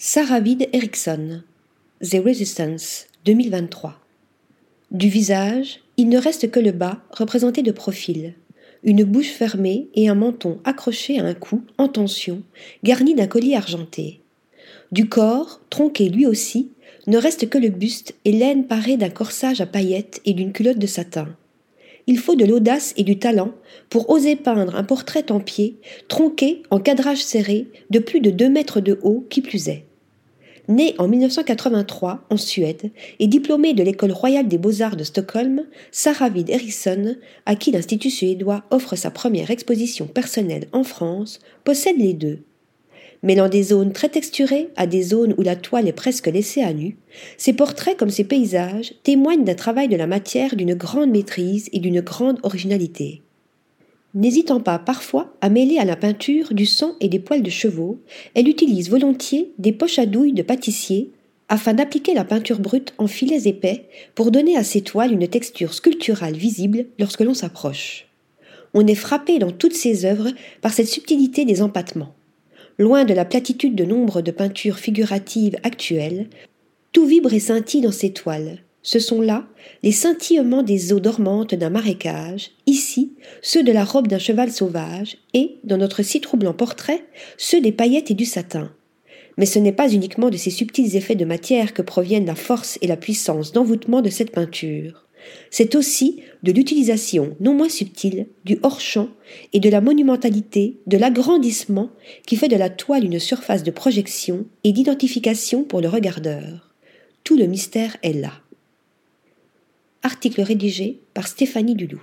Sarah Vid Erickson, The Resistance, 2023. Du visage, il ne reste que le bas, représenté de profil, une bouche fermée et un menton accroché à un cou en tension, garni d'un collier argenté. Du corps, tronqué lui aussi, ne reste que le buste et l'aine parée d'un corsage à paillettes et d'une culotte de satin. Il faut de l'audace et du talent pour oser peindre un portrait en pied, tronqué en cadrage serré, de plus de deux mètres de haut, qui plus est. Née en 1983 en Suède et diplômée de l'école royale des beaux-arts de Stockholm, Sarah Vid Eriksson, à qui l'Institut suédois offre sa première exposition personnelle en France, possède les deux. Mêlant des zones très texturées à des zones où la toile est presque laissée à nu, ses portraits comme ses paysages témoignent d'un travail de la matière d'une grande maîtrise et d'une grande originalité. N'hésitant pas parfois à mêler à la peinture du sang et des poils de chevaux, elle utilise volontiers des poches à douille de pâtissier afin d'appliquer la peinture brute en filets épais pour donner à ses toiles une texture sculpturale visible lorsque l'on s'approche. On est frappé dans toutes ses œuvres par cette subtilité des empattements. Loin de la platitude de nombre de peintures figuratives actuelles, tout vibre et scintille dans ses toiles, ce sont là les scintillements des eaux dormantes d'un marécage, ici ceux de la robe d'un cheval sauvage, et, dans notre si troublant portrait, ceux des paillettes et du satin. Mais ce n'est pas uniquement de ces subtils effets de matière que proviennent la force et la puissance d'envoûtement de cette peinture. C'est aussi de l'utilisation non moins subtile du hors-champ et de la monumentalité, de l'agrandissement qui fait de la toile une surface de projection et d'identification pour le regardeur. Tout le mystère est là. Article rédigé par Stéphanie Dulou.